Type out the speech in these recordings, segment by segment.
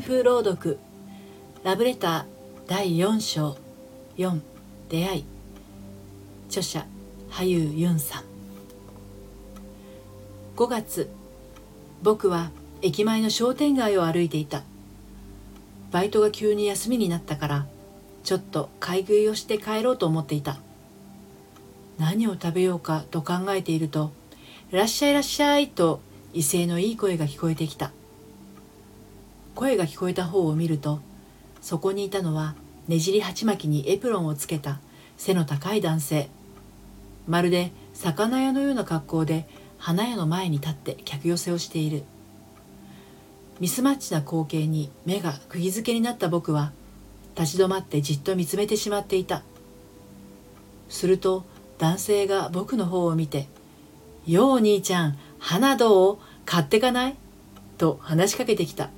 SF 朗読。ラブレター第4章。4出会い。著者羽生ユンさん。5月。僕は駅前の商店街を歩いていた。バイトが急に休みになったからちょっと買い食いをして帰ろうと思っていた。何を食べようかと考えていると「いらっしゃいらっしゃい」と威勢のいい声が聞こえてきた。声が聞こえた方を見るとそこにいたのはねじり鉢巻きにエプロンをつけた背の高い男性。まるで魚屋のような格好で花屋の前に立って客寄せをしている。ミスマッチな光景に目が釘付けになった僕は立ち止まってじっと見つめてしまっていた。すると男性が僕の方を見て「ようお兄ちゃん花どう？買ってかない?」と話しかけてきた。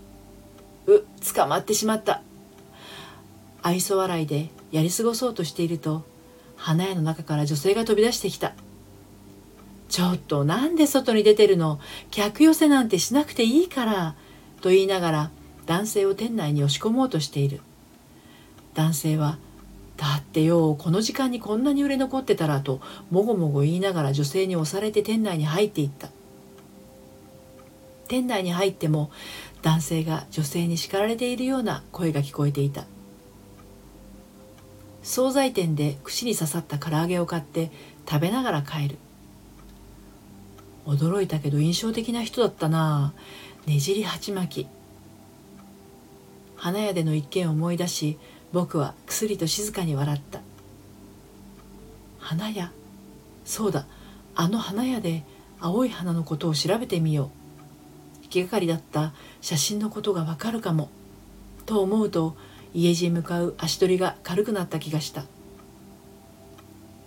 う捕まってしまった。愛想笑いでやり過ごそうとしていると花屋の中から女性が飛び出してきた。ちょっとなんで外に出てるの？客寄せなんてしなくていいからと言いながら男性を店内に押し込もうとしている。男性はだってよこの時間にこんなに売れ残ってたらともごもご言いながら女性に押されて店内に入っていった。店内に入っても男性が女性に叱られているような声が聞こえていた。惣菜店で串に刺さった唐揚げを買って食べながら帰る。驚いたけど印象的な人だったな。ねじり鉢巻き。花屋での一件を思い出し僕は薬と静かに笑った。花屋？そうだ。あの花屋で青い花のことを調べてみよう。気がかりだった写真のことがわかるかも。と思うと家路へ向かう足取りが軽くなった気がした。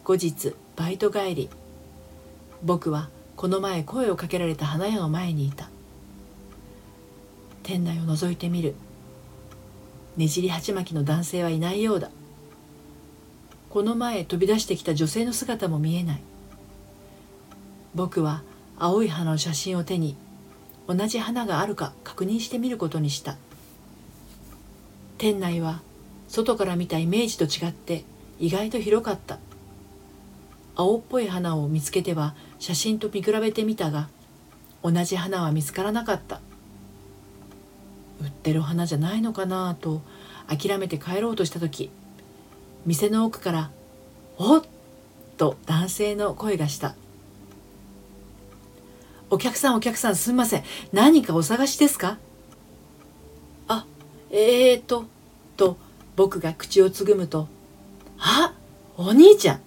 後日バイト帰り僕はこの前声をかけられた花屋の前にいた。店内を覗いてみる。ねじり鉢巻きの男性はいないようだ。この前飛び出してきた女性の姿も見えない。僕は青い花の写真を手に同じ花があるか確認してみることにした。店内は外から見たイメージと違って意外と広かった。青っぽい花を見つけては写真と見比べてみたが同じ花は見つからなかった。売ってる花じゃないのかなと諦めて帰ろうとした時店の奥から「おっ!」と男性の声がした。お客さんお客さんすみません。何かお探しですか？あ、えーと、と僕が口をつぐむと、あ、お兄ちゃん、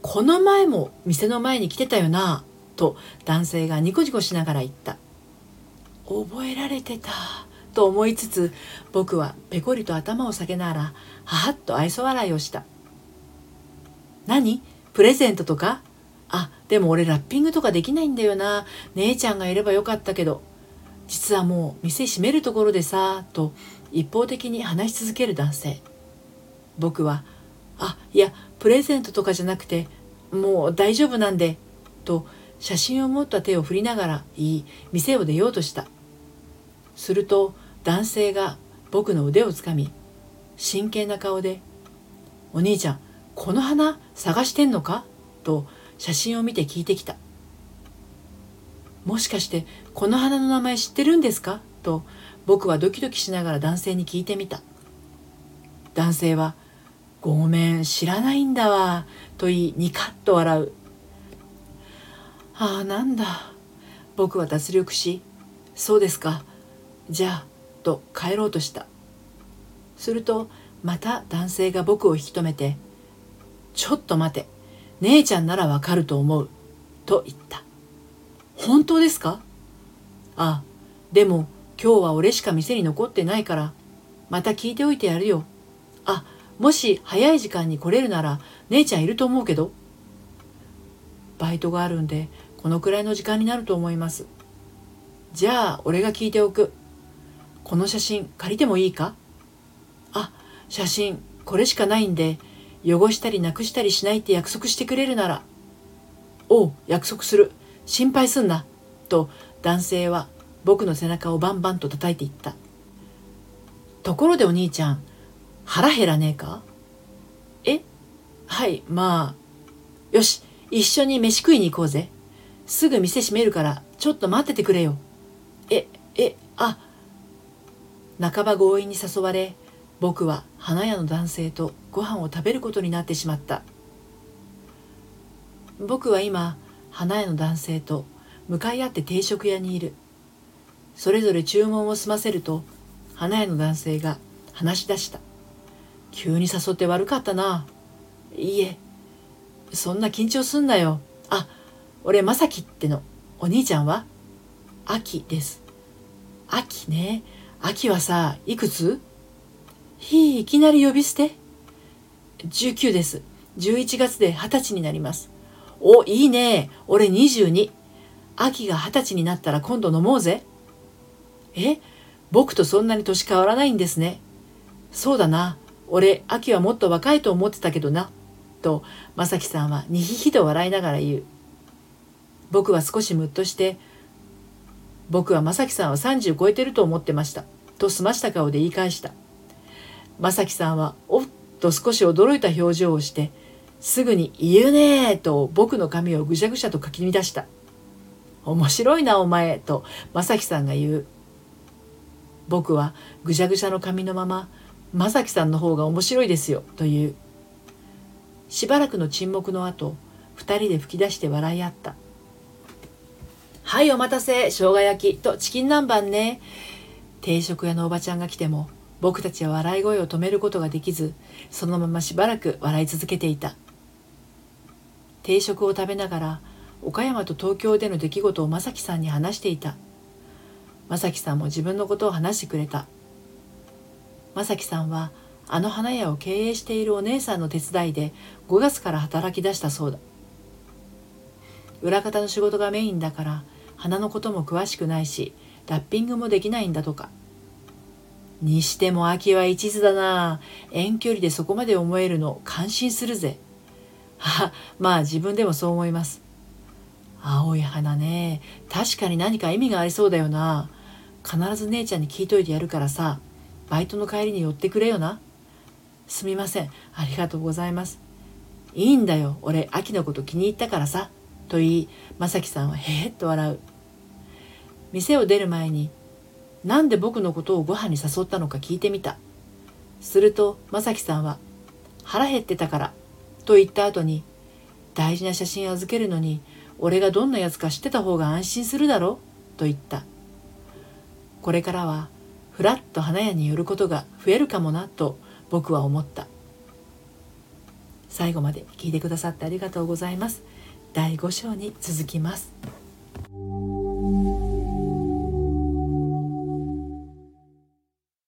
この前も店の前に来てたよな、と男性がニコニコしながら言った。覚えられてた、と思いつつ、僕はペコリと頭を下げながら、ははっと愛想笑いをした。何？プレゼントとか？あ、でも俺ラッピングとかできないんだよな。姉ちゃんがいればよかったけど。実はもう店閉めるところでさ、と一方的に話し続ける男性。僕は、あ、いや、プレゼントとかじゃなくて、もう大丈夫なんで、と写真を持った手を振りながら言い、店を出ようとした。すると男性が僕の腕をつかみ、真剣な顔で、お兄ちゃん、この花探してんのか？と写真を見て聞いてきた。もしかしてこの花の名前知ってるんですか？と僕はドキドキしながら男性に聞いてみた。男性は「ごめん知らないんだわ」と言いニカッと笑う。ああなんだ。僕は脱力し「そうですかじゃあ」と帰ろうとした。するとまた男性が僕を引き止めて「ちょっと待て」姉ちゃんならわかると思う。と言った。本当ですか？あ、でも今日は俺しか店に残ってないから、また聞いておいてやるよ。あ、もし早い時間に来れるなら姉ちゃんいると思うけど。バイトがあるんでこのくらいの時間になると思います。じゃあ俺が聞いておく。この写真借りてもいいか？あ、写真これしかないんで汚したりなくしたりしないって約束してくれるなら、おう、約束する。心配すんな。と男性は僕の背中をバンバンと叩いていった。ところでお兄ちゃん腹減らねえか？え？はいまあよし一緒に飯食いに行こうぜすぐ店閉めるからちょっと待っててくれよええあ半ば強引に誘われ僕は花屋の男性とご飯を食べることになってしまった。僕は今花屋の男性と向かい合って定食屋にいる。それぞれ注文を済ませると花屋の男性が話し出した。急に誘って悪かったな。いいえそんな緊張すんなよ。あ俺まさきっての。お兄ちゃんは？秋です。秋ね。秋はさいくつ？ひいいきなり呼び捨て？19です。11月で20歳になります。おいいね。俺22秋が20歳になったら今度飲もうぜ。え？僕とそんなに年変わらないんですね。そうだな。俺秋はもっと若いと思ってたけどな。と正樹さんはにひひと笑いながら言う。僕は少しムッとして僕は正樹さんは30超えてると思ってました。と済ました顔で言い返した。正樹さんはおっと少し驚いた表情をしてすぐに言うねーと僕の髪をぐしゃぐしゃとかき乱した。面白いなお前と正樹さんが言う。僕はぐしゃぐしゃの髪のまま正樹さんの方が面白いですよという。しばらくの沈黙の後、二人で吹き出して笑い合った。はいお待たせ、生姜焼きとチキン南蛮ね。定食屋のおばちゃんが来ても僕たちは笑い声を止めることができず、そのまましばらく笑い続けていた。定食を食べながら岡山と東京での出来事を正樹さんに話していた。正樹さんも自分のことを話してくれた。正樹さんはあの花屋を経営しているお姉さんの手伝いで5月から働き出したそうだ。裏方の仕事がメインだから花のことも詳しくないしラッピングもできないんだとか。にしても秋は一途だな遠距離でそこまで思えるの感心するぜはまあ自分でもそう思います。青い花ね。確かに何か意味がありそうだよな。必ず姉ちゃんに聞いといてやるからさ、バイトの帰りに寄ってくれよな。すみません。ありがとうございます。いいんだよ。俺、秋のこと気に入ったからさ。と言い、まさきさんはへへっと笑う。店を出る前に、なんで僕のことをご飯に誘ったのか聞いてみた。すると、まさきさんは、腹減ってたからと言った後に、大事な写真預けるのに、俺がどんなやつか知ってた方が安心するだろと言った。これからは、ふらっと花屋に寄ることが増えるかもなと僕は思った。最後まで聞いてくださってありがとうございます。第5章に続きます。